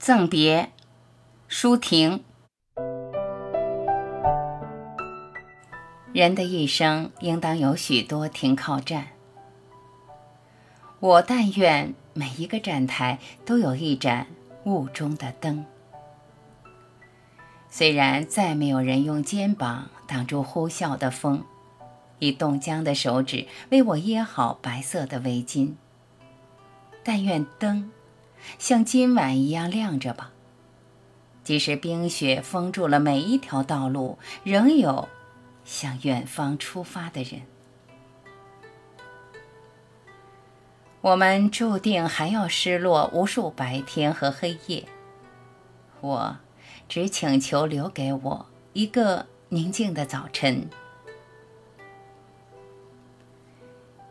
赠别，舒婷。人的一生应当有许多停靠站，我但愿每一个站台都有一盏雾中的灯。虽然再没有人用肩膀挡住呼啸的风，以冻僵的手指为我掖好白色的围巾，但愿灯。像今晚一样亮着吧。即使冰雪封住了每一条道路，仍有向远方出发的人。我们注定还要失落无数白天和黑夜。我只请求留给我一个宁静的早晨。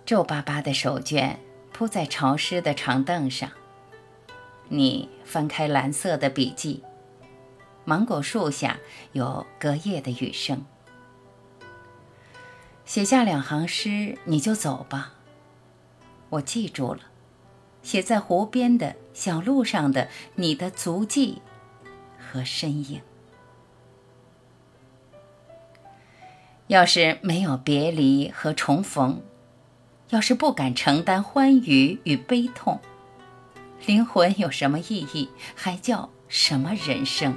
皱巴巴的手绢铺在潮湿的长凳上。你翻开蓝色的笔记，芒果树下有隔夜的雨声。写下两行诗，你就走吧。我记住了，写在湖边的小路上的你的足迹和身影。要是没有别离和重逢，要是不敢承担欢愉与悲痛。灵魂有什么意义？还叫什么人生？